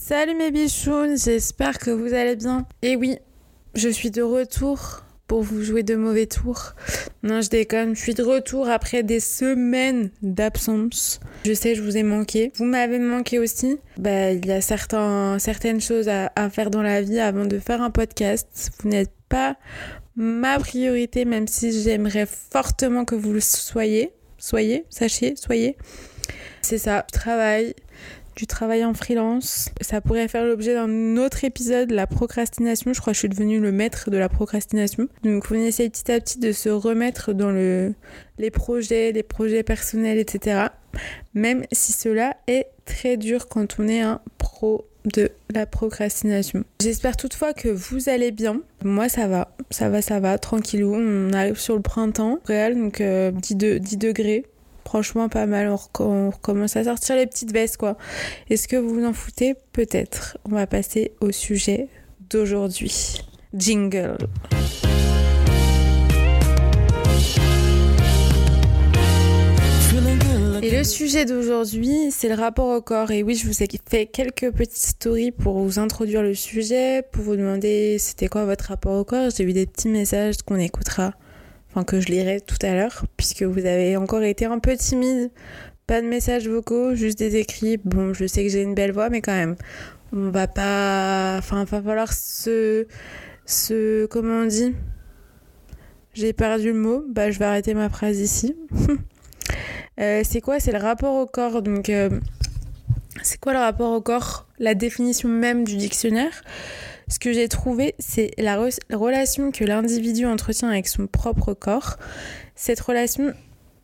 Salut mes bichounes, j'espère que vous allez bien. Et oui, je suis de retour pour vous jouer de mauvais tours. Non, je déconne, je suis de retour après des semaines d'absence. Je sais, je vous ai manqué. Vous m'avez manqué aussi. Bah, il y a certaines choses à, à faire dans la vie avant de faire un podcast. Vous n'êtes pas ma priorité, même si j'aimerais fortement que vous le soyez. Soyez, sachez, soyez. C'est ça, je travaille, du travail en freelance. Ça pourrait faire l'objet d'un autre épisode, la procrastination. Je crois que je suis devenue le maître de la procrastination. Donc on essaie petit à petit de se remettre dans le, les projets, les projets personnels, etc. Même si cela est très dur quand on est un pro de la procrastination. J'espère toutefois que vous allez bien. Moi ça va, ça va, ça va, tranquillou. On arrive sur le printemps réel, donc euh, 10, de, 10 degrés. Franchement, pas mal. On, recommence à sortir les petites vestes, quoi. Est-ce que vous vous en foutez? Peut-être. On va passer au sujet d'aujourd'hui. Jingle. Et le sujet d'aujourd'hui, c'est le rapport au corps. Et oui, je vous ai fait quelques petites stories pour vous introduire le sujet, pour vous demander c'était quoi votre rapport au corps. J'ai eu des petits messages qu'on écoutera, enfin que je lirai tout à l'heure, puisque vous avez encore été un peu timide. Pas de messages vocaux, juste des écrits. Bon, je sais que j'ai une belle voix, mais quand même, on va pas. Enfin, va falloir se. se. comment on dit? J'ai perdu le mot. Bah, je vais arrêter ma phrase ici. Euh, c'est quoi? C'est le rapport au corps. Donc, euh, c'est quoi le rapport au corps? La définition même du dictionnaire. Ce que j'ai trouvé, c'est la, re la, relation que l'individu entretient avec son propre corps. Cette relation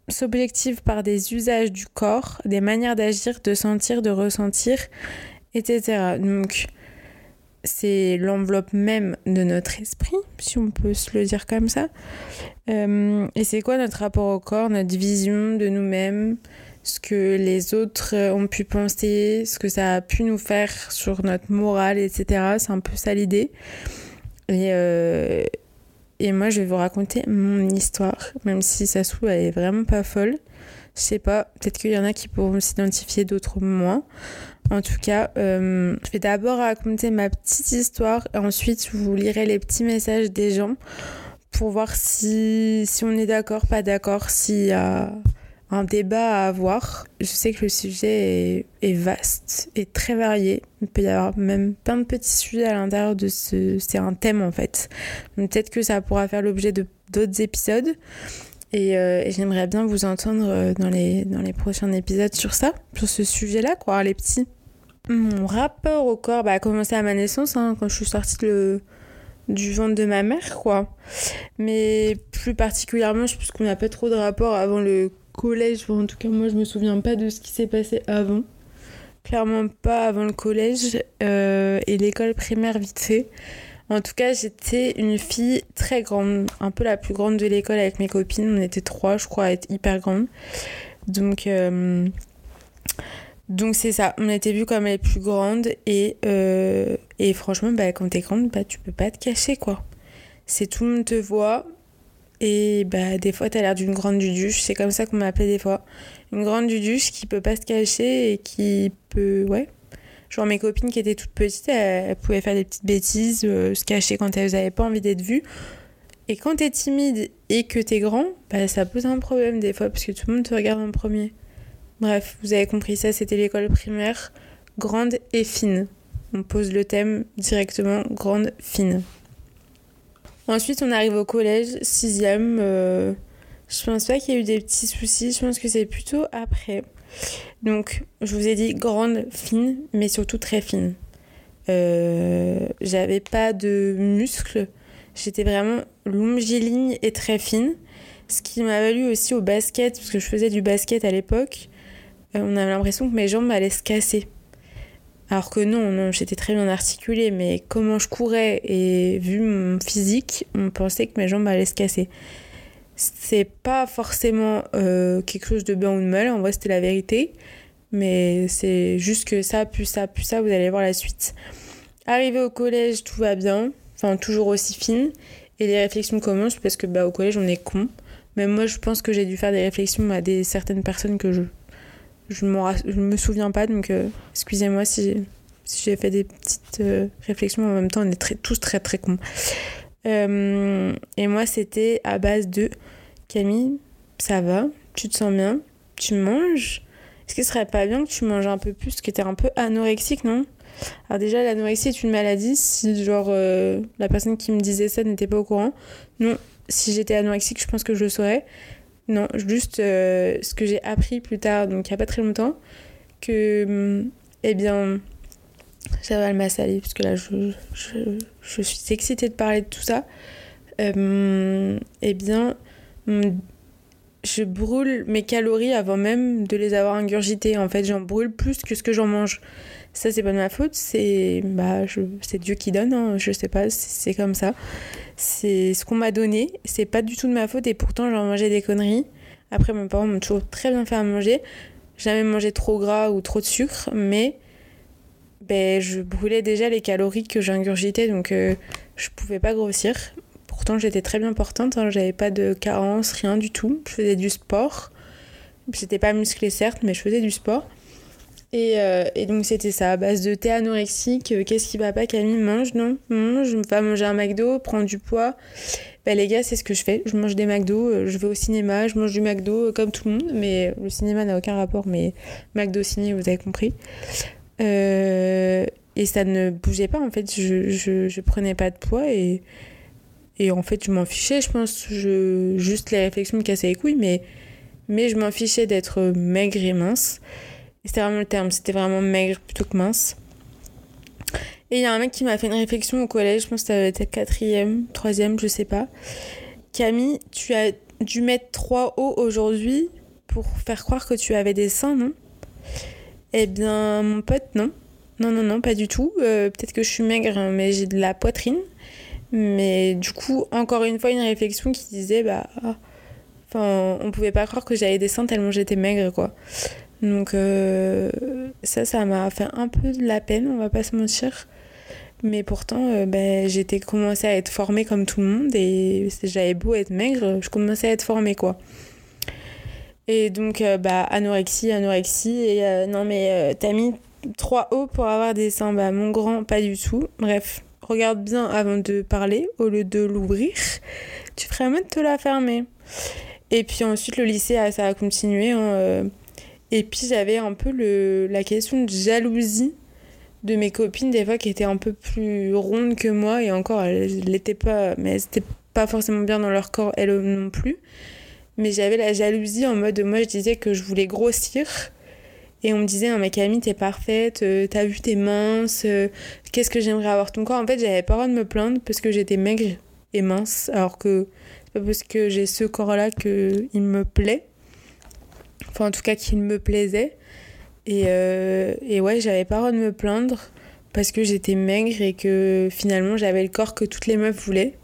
s'objective par des usages du corps, des manières d'agir, de sentir, de ressentir, etc. Donc, c'est l'enveloppe même de notre esprit, si on peut se le dire comme ça. Euh, et c'est quoi notre rapport au corps, notre vision de nous-mêmes, ce que les autres ont pu penser, ce que ça a pu nous faire sur notre morale, etc. C'est un peu ça l'idée. Et, euh, et moi, je vais vous raconter mon histoire, même si ça se trouve, elle est vraiment pas folle. Je sais pas, peut-être qu'il y en a qui pourront s'identifier, d'autres moins. En tout cas, euh, je vais d'abord raconter ma petite histoire et ensuite vous lirai les petits messages des gens pour voir si, si on est d'accord, pas d'accord, s'il y a un débat à avoir. Je sais que le sujet est, vaste et très varié. Il peut y avoir même plein de petits sujets à l'intérieur de ce... C'est un thème en fait. Peut-être que ça pourra faire l'objet de d'autres épisodes. Et, euh, j'aimerais bien vous entendre dans les, dans les prochains épisodes sur ça, sur ce sujet-là, quoi, les petits. Mon rapport au corps bah, a commencé à ma naissance, hein, quand je suis sortie le, du ventre de ma mère, quoi. Mais plus particulièrement, je pense qu'on n'a pas trop de rapport avant le collège. En tout cas, moi, je me souviens pas de ce qui s'est passé avant. Clairement pas avant le collège euh, et l'école primaire vite fait. En tout cas, j'étais une fille très grande, un peu la plus grande de l'école avec mes copines. On était trois, je crois, à être hyper grandes. Donc, euh, donc c'est ça. On était vues comme les plus grandes et, euh, et franchement, bah, quand t'es grande, bah, tu peux pas te cacher, quoi. C'est tout le monde te voit et bah, des fois, t'as l'air d'une grande duduche. C'est comme ça qu'on m'appelait des fois. Une grande duduche qui peut pas se cacher et qui peut, ouais, Genre mes copines qui étaient toutes petites, elles, pouvaient faire des petites bêtises, euh, se cacher quand elles n'avaient pas envie d'être vues. Et quand t'es timide et que t'es grand, bah, ça pose un problème des fois parce que tout le monde te regarde en premier. Bref, vous avez compris ça, c'était l'école primaire, grande et fine. On pose le thème directement, grande, fine. Ensuite, on arrive au collège, sixième. Euh, je pense pas qu'il y ait eu des petits soucis, je pense que c'est plutôt après. Donc, je vous ai dit grande, fine, mais surtout très fine. Euh, j'avais pas de muscles. J'étais vraiment longiligne et très fine. Ce qui m'a valu aussi au basket, parce que je faisais du basket à l'époque. Euh, on avait l'impression que mes jambes allaient se casser. Alors que non, j'étais très bien articulée, mais comment je courais et vu mon physique, on pensait que mes jambes allaient se casser c'est pas forcément euh, quelque chose de bien ou de mal, en vrai c'était la vérité, mais c'est juste que ça, plus ça, plus ça, vous allez voir la suite. Arrivé au collège, tout va bien, enfin toujours aussi fine, et les réflexions commencent parce que bah, au collège on est con. Même moi je pense que j'ai dû faire des réflexions à des certaines personnes que je je, je me souviens pas, donc euh, excusez-moi si j'ai fait des petites euh, réflexions en même temps, on est tous très très cons. Euh, et moi, c'était à base de Camille, ça va, tu te sens bien, tu manges. Est-ce ce serait pas bien que tu manges un peu plus, que tu es un peu anorexique, non? Alors déjà, l'anorexie est une maladie. Si genre euh, la personne qui me disait ça n'était pas au courant, non. Si j'étais anorexique, je pense que je le saurais. Non, juste ce que j'ai appris plus tard, donc il n'y a pas très longtemps, que, eh bien, j'avale ma salive parce que là, je, je, suis excitée de parler de tout ça. Euh, eh bien, je brûle mes calories avant même de les avoir ingurgitées. En fait, j'en brûle plus que ce que j'en mange. Ça, c'est pas de ma faute, c'est bah, c'est Dieu qui donne, hein. je sais pas, c'est comme ça. C'est ce qu'on m'a donné, c'est pas du tout de ma faute et pourtant j'en mangeais des conneries. Après, mes parents m'ont toujours très bien fait à manger. Jamais mangé trop gras ou trop de sucre, mais ben, je brûlais déjà les calories que j'ingurgitais, donc euh, je pouvais pas grossir. Pourtant, j'étais très bien portante, hein, j'avais pas de carence, rien du tout. Je faisais du sport. J'étais pas musclée, certes, mais je faisais du sport. Et, euh, donc, c'était ça, à base de thé anorexique. Euh, qu'est-ce qui va pas, Camille? Mange, non? Mange, va manger un McDo, prendre du poids. Ben, les gars, c'est ce que je fais. Je mange des McDo, je vais au cinéma, je mange du McDo comme tout le monde, mais le cinéma n'a aucun rapport, mais McDo ciné, vous avez compris. Euh, et ça ne bougeait pas, en fait. Je, je prenais pas de poids et, et en fait, je m'en fichais, je pense. Juste les réflexions me cassaient les couilles, mais, mais je m'en fichais d'être maigre et mince. C'était vraiment le terme, c'était vraiment maigre plutôt que mince. Et il y a un mec qui m'a fait une réflexion au collège, je pense que c'était quatrième, troisième, je sais pas. Camille, tu as dû mettre trois hauts aujourd'hui pour faire croire que tu avais des seins, non? Eh bien, mon pote, non. Non, non, non, pas du tout. Euh, peut-être que je suis maigre, mais j'ai de la poitrine. Mais du coup, encore une fois, une réflexion qui disait, bah. Enfin, on pouvait pas croire que j'avais des seins tellement j'étais maigre, quoi. Donc, euh, ça, ça m'a fait un peu de la peine, on va pas se mentir. Mais pourtant, euh, bah, j'étais commencé à être formée comme tout le monde et j'avais beau être maigre, je commençais à être formée, quoi. Et donc, euh, bah, anorexie, anorexie. Et euh, non, mais t'as mis trois hauts pour avoir des seins. Bah, mon grand, pas du tout. Bref, regarde bien avant de parler au lieu de l'ouvrir. Tu ferais mieux de te la fermer. Et puis ensuite, le lycée, ah, ça a continué. Hein, et puis, j'avais un peu la question de jalousie de mes copines, des fois, qui étaient un peu plus rondes que moi. Et encore, elles l'étaient pas, mais elles n'étaient pas forcément bien dans leur corps, elles non plus mais j'avais la jalousie en mode moi je disais que je voulais grossir et on me disait non mais Camille t'es parfaite euh, t'as vu t'es mince euh, qu'est-ce que j'aimerais avoir ton corps? En fait j'avais pas le droit de me plaindre parce que j'étais maigre et mince alors que pas parce que j'ai ce corps là que il me plaît. Enfin en tout cas qu'il me plaisait. Et, euh, et ouais j'avais pas de me plaindre parce que j'étais maigre et que finalement j'avais le corps que toutes les meufs voulaient.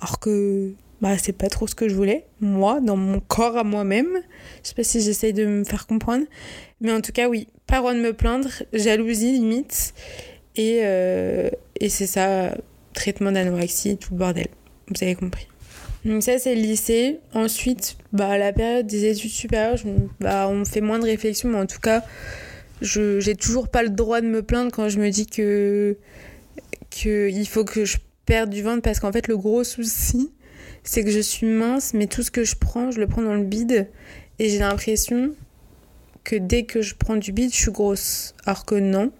Alors que bah, c'est pas trop ce que je voulais, moi, dans mon corps à moi-même. Je sais pas si j'essaye de me faire comprendre. Mais en tout cas, oui, pas droit de me plaindre, jalousie limite. Et, euh, et c'est ça, traitement d'anorexie, tout le bordel. Vous avez compris. Donc ça, c'est le lycée. Ensuite, bah, la période des études supérieures, je, bah, on fait moins de réflexion, mais en tout cas, je j'ai toujours pas le droit de me plaindre quand je me dis que, que il faut que je perde du ventre parce qu'en fait, le gros souci, c'est que je suis mince, mais tout ce que je prends, je le prends dans le bide. Et j'ai l'impression que dès que je prends du bide, je suis grosse. Alors que non.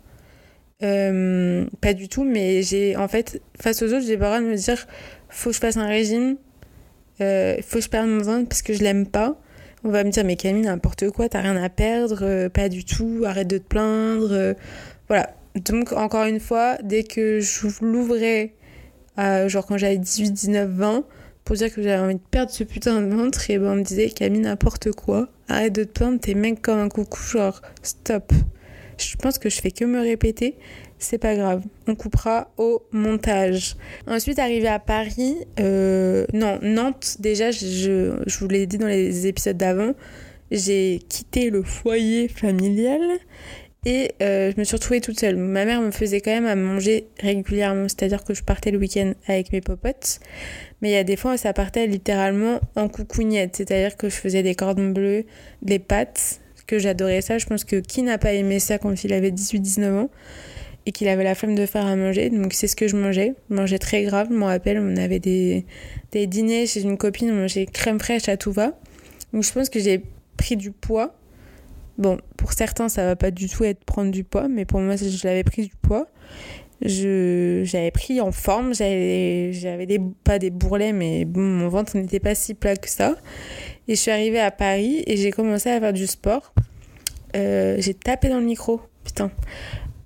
Euh, pas du tout, mais j'ai en fait, face aux autres, j'ai pas le droit de me dire faut que je fasse un régime, euh, faut que je perde mon ventre parce que je l'aime pas. On va me dire, mais Camille, n'importe quoi, t'as rien à perdre, euh, pas du tout, arrête de te plaindre. voilà. Donc, encore une fois, dès que je l'ouvrais, genre quand j'avais 18, 19, 20, pour dire que j'avais envie de perdre ce putain de ventre et ben on me disait Camille n'importe quoi. Arrête de te plaindre t'es mec comme un coucou genre stop. Je pense que je fais que me répéter. C'est pas grave. On coupera au montage. Ensuite arrivé à Paris euh, non Nantes déjà je, je vous l'ai dit dans les épisodes d'avant j'ai quitté le foyer familial et euh, je me suis retrouvée toute seule. Ma mère me faisait quand même à manger régulièrement, c'est-à-dire que je partais le week-end avec mes popotes. Mais il y a des fois ça partait littéralement en coucougnette, c'est-à-dire que je faisais des cordons bleus, des pâtes, que j'adorais ça. Je pense que qui n'a pas aimé ça quand il avait 18-19 ans et qu'il avait la flemme de faire à manger? Donc c'est ce que je mangeais. Je mangeais très grave. Je me rappelle, on avait des, des dîners chez une copine, on mangeait crème fraîche à tout va. Donc je pense que j'ai pris du poids. Bon, pour certains, ça va pas du tout être prendre du poids, mais pour moi, je l'avais pris du poids. Je, j'avais pris en forme, j'avais, j'avais des, pas des bourrelets, mais mon ventre n'était pas si plat que ça. Et je suis arrivée à Paris et j'ai commencé à faire du sport. Euh, j'ai tapé dans le micro, putain.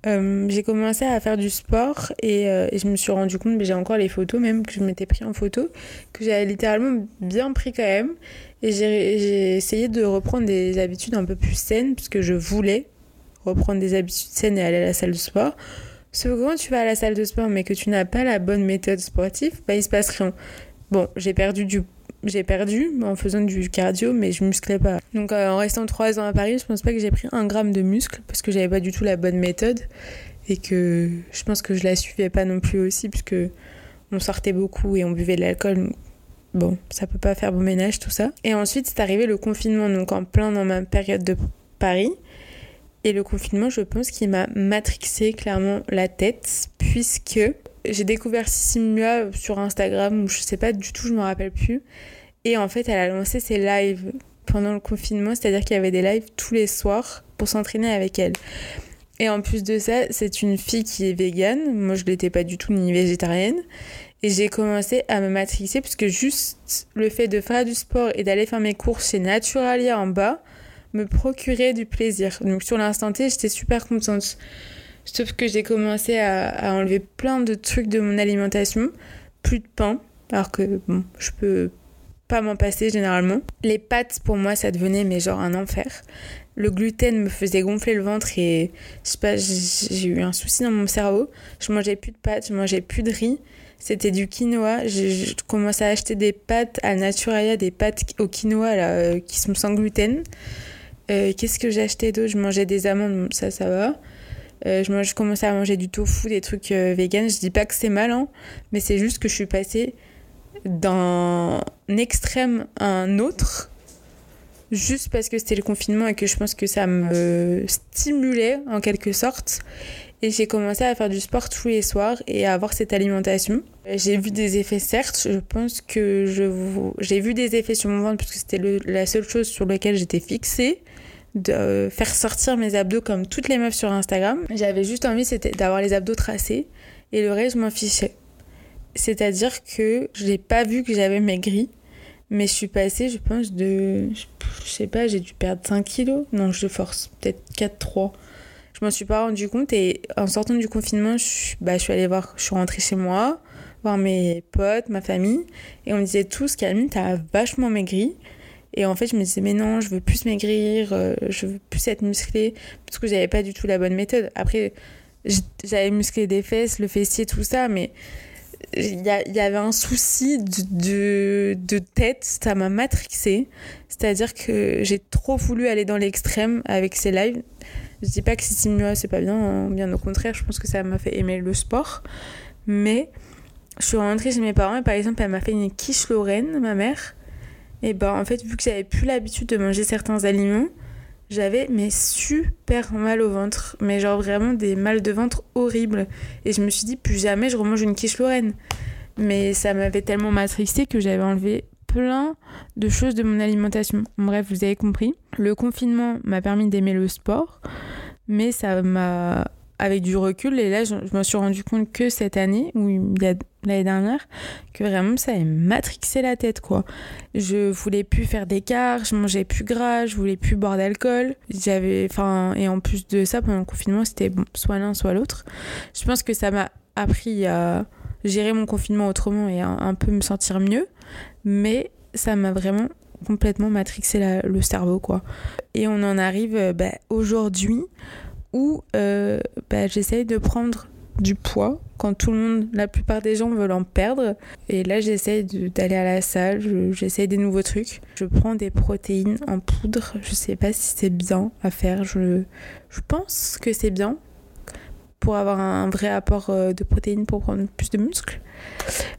Euh, j'ai commencé à faire du sport et, euh, et je me suis rendu compte, mais j'ai encore les photos même que je m'étais pris en photo, que j'avais littéralement bien pris quand même. Et j'ai essayé de reprendre des habitudes un peu plus saines, puisque je voulais reprendre des habitudes saines et aller à la salle de sport. Sauf que quand tu vas à la salle de sport mais que tu n'as pas la bonne méthode sportive, bah il se passe rien. Bon, j'ai perdu du j'ai perdu en faisant du cardio, mais je musclais pas. Donc euh, en restant trois ans à Paris, je pense pas que j'ai pris un gramme de muscle parce que j'avais pas du tout la bonne méthode et que je pense que je la suivais pas non plus aussi puisque on sortait beaucoup et on buvait de l'alcool. Bon, ça peut pas faire bon ménage tout ça. Et ensuite, c'est arrivé le confinement, donc en plein dans ma période de Paris. Et le confinement, je pense qu'il m'a matrixé clairement la tête, puisque j'ai découvert Simua sur Instagram, ou je sais pas du tout, je me rappelle plus. Et en fait, elle a lancé ses lives pendant le confinement, c'est-à-dire qu'il y avait des lives tous les soirs pour s'entraîner avec elle. Et en plus de ça, c'est une fille qui est végane. Moi, je l'étais pas du tout ni végétarienne. Et j'ai commencé à me matrixer puisque juste le fait de faire du sport et d'aller faire mes courses chez Naturalia en bas me procurait du plaisir. Donc sur l'instant T, j'étais super contente. Sauf que j'ai commencé à, à, enlever plein de trucs de mon alimentation. Plus de pain, alors que bon, je peux pas m'en passer généralement. Les pâtes, pour moi, ça devenait mais genre un enfer. Le gluten me faisait gonfler le ventre et je sais pas, j'ai eu un souci dans mon cerveau. Je mangeais plus de pâtes, je mangeais plus de riz. C'était du quinoa. Je, commençais à acheter des pâtes à Naturalia, des pâtes au quinoa là, euh, qui sont sans gluten. Euh, Qu'est-ce que j'ai acheté d'autre? Je mangeais des amandes, ça, ça va. Euh, je, commençais à manger du tofu, des trucs vegan. Je dis pas que c'est mal, hein, mais c'est juste que je suis passée d'un extrême à un autre juste parce que c'était le confinement et que je pense que ça me stimulait en quelque sorte. Et j'ai commencé à faire du sport tous les soirs et à avoir cette alimentation. J'ai vu des effets, certes. Je pense que j'ai vu des effets sur mon ventre parce que c'était la seule chose sur laquelle j'étais fixée de faire sortir mes abdos comme toutes les meufs sur Instagram. J'avais juste envie d'avoir les abdos tracés et le reste je m'en fichais. C'est-à-dire que je n'ai pas vu que j'avais maigri, mais je suis passée, je pense, de. Je sais pas, j'ai dû perdre 5 kilos. Non, je force, peut-être 4-3. Je m'en suis pas rendu compte et en sortant du confinement, je, bah, je suis allée voir, je suis rentrée chez moi, voir mes potes, ma famille, et on me disait tous, Camille, t'as vachement maigri. Et en fait, je me disais, mais non, je veux plus maigrir, euh, je veux plus être musclée, parce que j'avais pas du tout la bonne méthode. Après, j'avais musclé des fesses, le fessier, tout ça, mais il y, avait un souci de, tête, ça m'a matrixé. C'est-à-dire que j'ai trop voulu aller dans l'extrême avec ces lives. Je dis pas que c'est mieux, c'est pas bien, hein. bien au contraire, je pense que ça m'a fait aimer le sport. Mais je suis rentrée chez mes parents et par exemple, elle m'a fait une quiche Lorraine, ma mère. Et ben en fait, vu que j'avais plus l'habitude de manger certains aliments, j'avais mais super mal au ventre, mais genre vraiment des mal de ventre horribles. Et je me suis dit, plus jamais je remange une quiche Lorraine. Mais ça m'avait tellement matrixé que j'avais enlevé plein de choses de mon alimentation. Bref, vous avez compris. Le confinement m'a permis d'aimer le sport, mais ça m'a avec du recul et là je, me suis rendu compte que cette année ou l'année dernière que vraiment ça avait matrixé la tête quoi. Je voulais plus faire d'écart je mangeais plus gras je voulais plus boire d'alcool. J'avais enfin et en plus de ça pendant le confinement c'était soit l'un soit l'autre. Je pense que ça m'a appris à gérer mon confinement autrement et à un peu me sentir mieux mais ça m'a vraiment complètement matrixé le cerveau quoi. Et on en arrive bah, aujourd'hui où euh, bah, j'essaye de prendre du poids quand tout le monde, la plupart des gens veulent en perdre. Et là, j'essaye d'aller à la salle, j'essaye des nouveaux trucs. Je prends des protéines en poudre. Je sais pas si c'est bien à faire. Je, je pense que c'est bien pour avoir un vrai apport euh, de protéines pour prendre plus de muscles.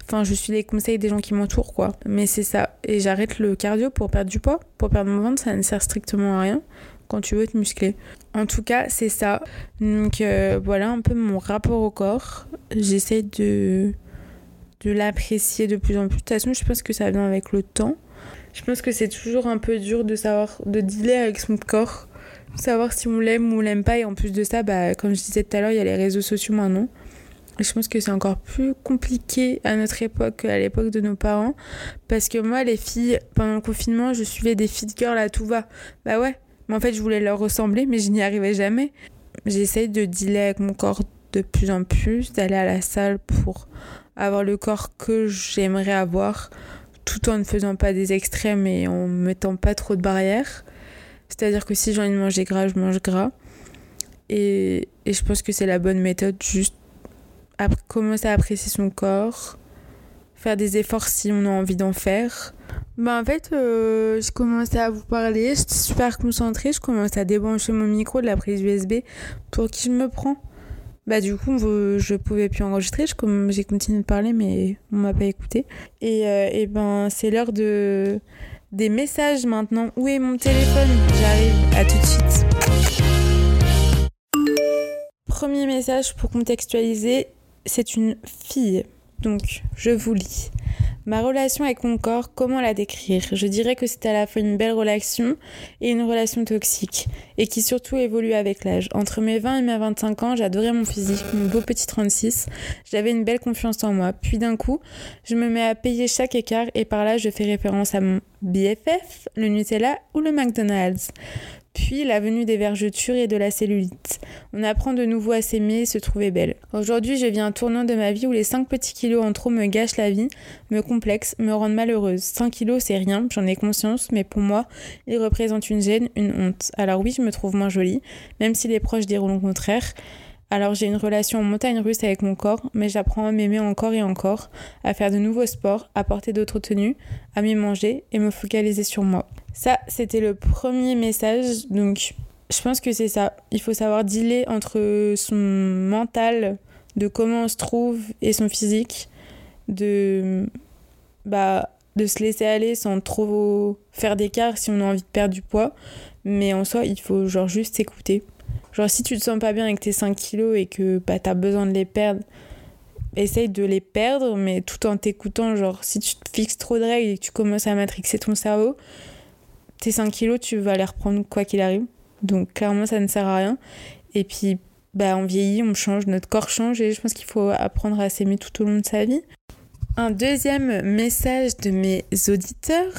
Enfin, je suis les conseils des gens qui m'entourent, quoi. Mais c'est ça. Et j'arrête le cardio pour perdre du poids. Pour perdre mon ventre, ça ne sert strictement à rien quand tu veux te muscler. En tout cas, c'est ça. Donc euh, voilà un peu mon rapport au corps. J'essaie de, de l'apprécier de plus en plus. De toute façon, je pense que ça vient avec le temps. Je pense que c'est toujours un peu dur de savoir, de dealer avec son corps, savoir si on l'aime ou on l'aime pas. Et en plus de ça, bah, comme je disais tout à l'heure, il y a les réseaux sociaux maintenant. Et je pense que c'est encore plus compliqué à notre époque qu'à l'époque de nos parents. Parce que moi, les filles, pendant le confinement, je suivais des fit girls à tout va. Bah ouais, mais en fait, je voulais leur ressembler, mais je n'y arrivais jamais. J'essaye de dealer avec mon corps de plus en plus, d'aller à la salle pour avoir le corps que j'aimerais avoir, tout en ne faisant pas des extrêmes et en mettant pas trop de barrières. C'est-à-dire que si j'ai envie de manger gras, je mange gras. Et, et je pense que c'est la bonne méthode, juste commencer à apprécier son corps, faire des efforts si on a envie d'en faire. Bah en fait, euh, je commençais à vous parler, j'étais super concentrée, je commence à débrancher mon micro de la prise USB pour qui je me prends. Bah du coup, je pouvais plus enregistrer, j'ai continué de parler mais on m'a pas écouté. Et, euh, et ben c'est l'heure de des messages maintenant. Où est mon téléphone? J'arrive, à tout de suite. Premier message pour contextualiser, c'est une fille. Donc, je vous lis. Ma relation avec mon corps, comment la décrire? Je dirais que c'est à la fois une belle relation et une relation toxique, et qui surtout évolue avec l'âge. Entre mes 20 et mes 25 ans, j'adorais mon physique, mon beau petit 36, j'avais une belle confiance en moi. Puis d'un coup, je me mets à payer chaque écart, et par là, je fais référence à mon BFF, le Nutella ou le McDonald's puis la venue des vergetures et de la cellulite. On apprend de nouveau à s'aimer et se trouver belle. Aujourd'hui, je vis un tournant de ma vie où les 5 petits kilos en trop me gâchent la vie, me complexent, me rendent malheureuse. 5 kilos, c'est rien, j'en ai conscience, mais pour moi, ils représentent une gêne, une honte. Alors oui, je me trouve moins jolie, même si les proches diront le contraire. Alors j'ai une relation en montagne russe avec mon corps, mais j'apprends à m'aimer encore et encore, à faire de nouveaux sports, à porter d'autres tenues, à m'y manger et me focaliser sur moi. Ça, c'était le premier message. Donc, je pense que c'est ça. Il faut savoir dealer entre son mental, de comment on se trouve, et son physique, de, bah, de se laisser aller sans trop faire d'écart si on a envie de perdre du poids. Mais en soi, il faut genre juste s'écouter. Genre, si tu te sens pas bien avec tes 5 kilos et que bah, tu as besoin de les perdre, essaye de les perdre, mais tout en t'écoutant. Genre, si tu te fixes trop de règles et que tu commences à matrixer ton cerveau, tes 5 kilos, tu vas les reprendre quoi qu'il arrive. Donc clairement, ça ne sert à rien. Et puis, bah, on vieillit, on change, notre corps change et je pense qu'il faut apprendre à s'aimer tout au long de sa vie. Un deuxième message de mes auditeurs,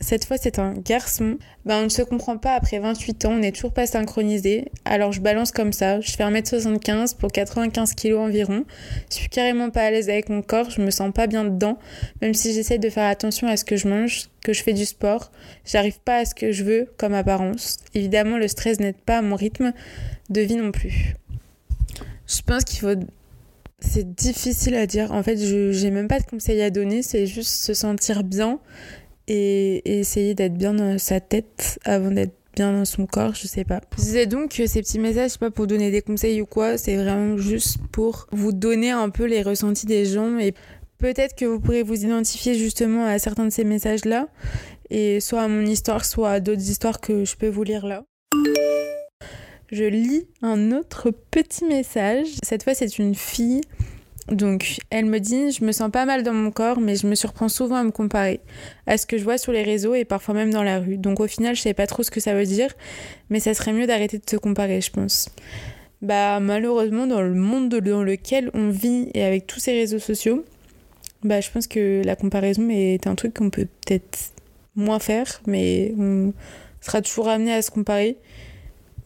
cette fois c'est un garçon. Ben, on ne se comprend pas après 28 ans, on n'est toujours pas synchronisé. Alors je balance comme ça, je fais 1m75 pour 95 kg environ. Je suis carrément pas à l'aise avec mon corps, je me sens pas bien dedans. Même si j'essaie de faire attention à ce que je mange, que je fais du sport, j'arrive pas à ce que je veux comme apparence. Évidemment, le stress n'aide pas à mon rythme de vie non plus. Je pense qu'il faut c'est difficile à dire. En fait, je n'ai même pas de conseils à donner. C'est juste se sentir bien et, essayer d'être bien dans sa tête avant d'être bien dans son corps, je sais pas. Je disais donc que ces petits messages, pas pour donner des conseils ou quoi, c'est vraiment juste pour vous donner un peu les ressentis des gens et peut-être que vous pourrez vous identifier justement à certains de ces messages-là et soit à mon histoire, soit à d'autres histoires que je peux vous lire là je lis un autre petit message. Cette fois, c'est une fille. Donc, elle me dit Je me sens pas mal dans mon corps, mais je me surprends souvent à me comparer à ce que je vois sur les réseaux et parfois même dans la rue. Donc, au final, je sais pas trop ce que ça veut dire, mais ça serait mieux d'arrêter de se comparer, je pense. Bah, malheureusement, dans le monde dans lequel on vit et avec tous ces réseaux sociaux, bah, je pense que la comparaison est un truc qu'on peut peut-être moins faire, mais on sera toujours amené à se comparer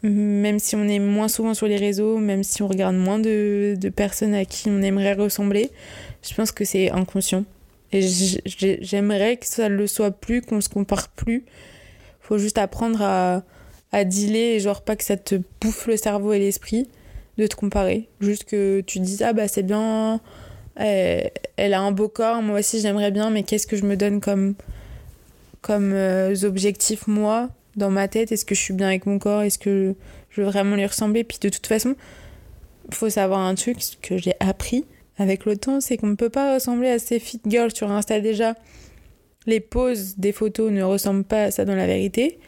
même si on est moins souvent sur les réseaux, même si on regarde moins de, personnes à qui on aimerait ressembler, je pense que c'est inconscient. Et j'aimerais que ça ne le soit plus, qu'on se compare plus. Faut juste apprendre à, à dealer genre pas que ça te bouffe le cerveau et l'esprit de te comparer. Juste que tu te dises, ah bah c'est bien, elle, a un beau corps, moi aussi j'aimerais bien, mais qu'est-ce que je me donne comme, comme euh, objectif moi? Dans ma tête Est-ce que je suis bien avec mon corps Est-ce que je veux vraiment lui ressembler Puis de toute façon, faut savoir un truc que j'ai appris avec le temps, c'est qu'on ne peut pas ressembler à ces fit girls sur Insta déjà. Les poses des photos ne ressemblent pas à ça dans la vérité.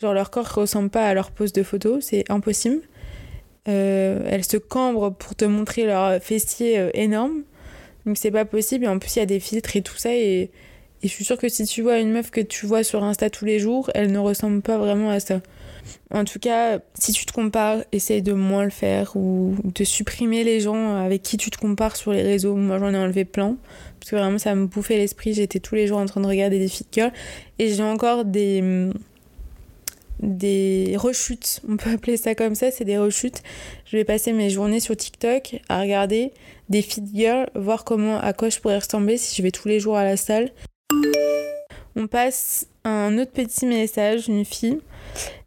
Genre leur corps ressemble pas à leur pose de photo, c'est impossible. Euh, elles se cambrent pour te montrer leur fessier euh, énorme. Donc c'est pas possible. Et en plus, il y a des filtres et tout ça. Et, et je suis sûre que si tu vois une meuf que tu vois sur Insta tous les jours, elle ne ressemble pas vraiment à ça. En tout cas, si tu te compares, essaye de moins le faire ou de supprimer les gens avec qui tu te compares sur les réseaux. Moi, j'en ai enlevé plein parce que vraiment, ça me bouffait l'esprit. J'étais tous les jours en train de regarder des fit girls et j'ai encore des des rechutes, on peut appeler ça comme ça, c'est des rechutes. Je vais passer mes journées sur TikTok à regarder des fit girls, voir comment à quoi je pourrais ressembler si je vais tous les jours à la salle. On passe à un autre petit message, une fille.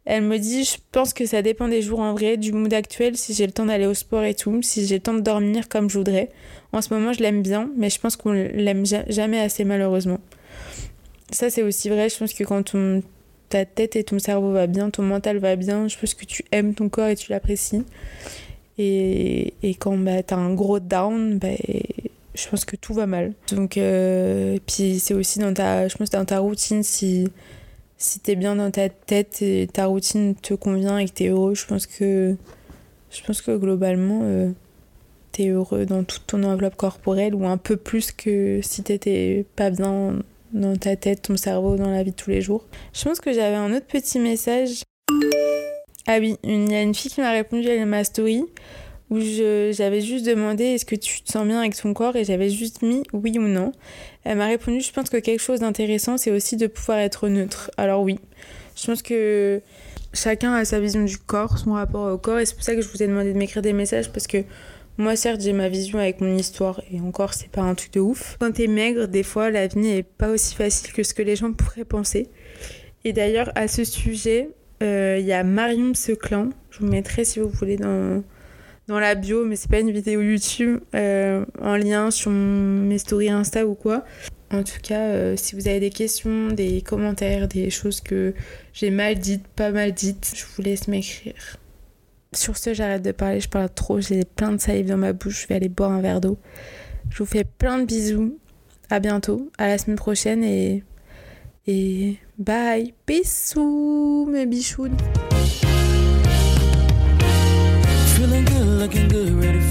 Elle me dit Je pense que ça dépend des jours en vrai, du mood actuel, si j'ai le temps d'aller au sport et tout, si j'ai le temps de dormir comme je voudrais. En ce moment, je l'aime bien, mais je pense qu'on l'aime jamais assez, malheureusement. Ça, c'est aussi vrai. Je pense que quand ta tête et ton cerveau va bien, ton mental va bien, je pense que tu aimes ton corps et tu l'apprécies. Et, quand bah, tu as un gros down, bah, je pense que tout va mal. Donc, euh, puis c'est aussi dans ta, je pense dans ta routine, si, si tu es bien dans ta tête et ta routine te convient et que tu es heureux, je pense que, je pense que globalement, euh, tu es heureux dans toute ton enveloppe corporelle ou un peu plus que si t'étais pas bien dans ta tête, ton cerveau, dans la vie de tous les jours. Je pense que j'avais un autre petit message. Ah oui, il y a une fille qui m'a répondu à ma story où j'avais juste demandé est-ce que tu te sens bien avec ton corps et j'avais juste mis oui ou non. Elle m'a répondu je pense que quelque chose d'intéressant c'est aussi de pouvoir être neutre. Alors oui, je pense que chacun a sa vision du corps, son rapport au corps et c'est pour ça que je vous ai demandé de m'écrire des messages parce que moi, certes, j'ai ma vision avec mon histoire, et encore, c'est pas un truc de ouf. Quand t'es maigre, des fois, la vie n'est pas aussi facile que ce que les gens pourraient penser. Et d'ailleurs, à ce sujet, euh, il y a Marion Seclan, je vous mettrai si vous voulez dans, dans la bio, mais c'est pas une vidéo YouTube, euh, en lien sur mes stories Insta ou quoi. En tout cas, euh, si vous avez des questions, des commentaires, des choses que j'ai mal dites, pas mal dites, je vous laisse m'écrire. Sur ce, j'arrête de parler, je parle trop, j'ai plein de salive dans ma bouche, je vais aller boire un verre d'eau. Je vous fais plein de bisous. À bientôt, à la semaine prochaine et et bye. Bisous mes bichounes. looking good, ready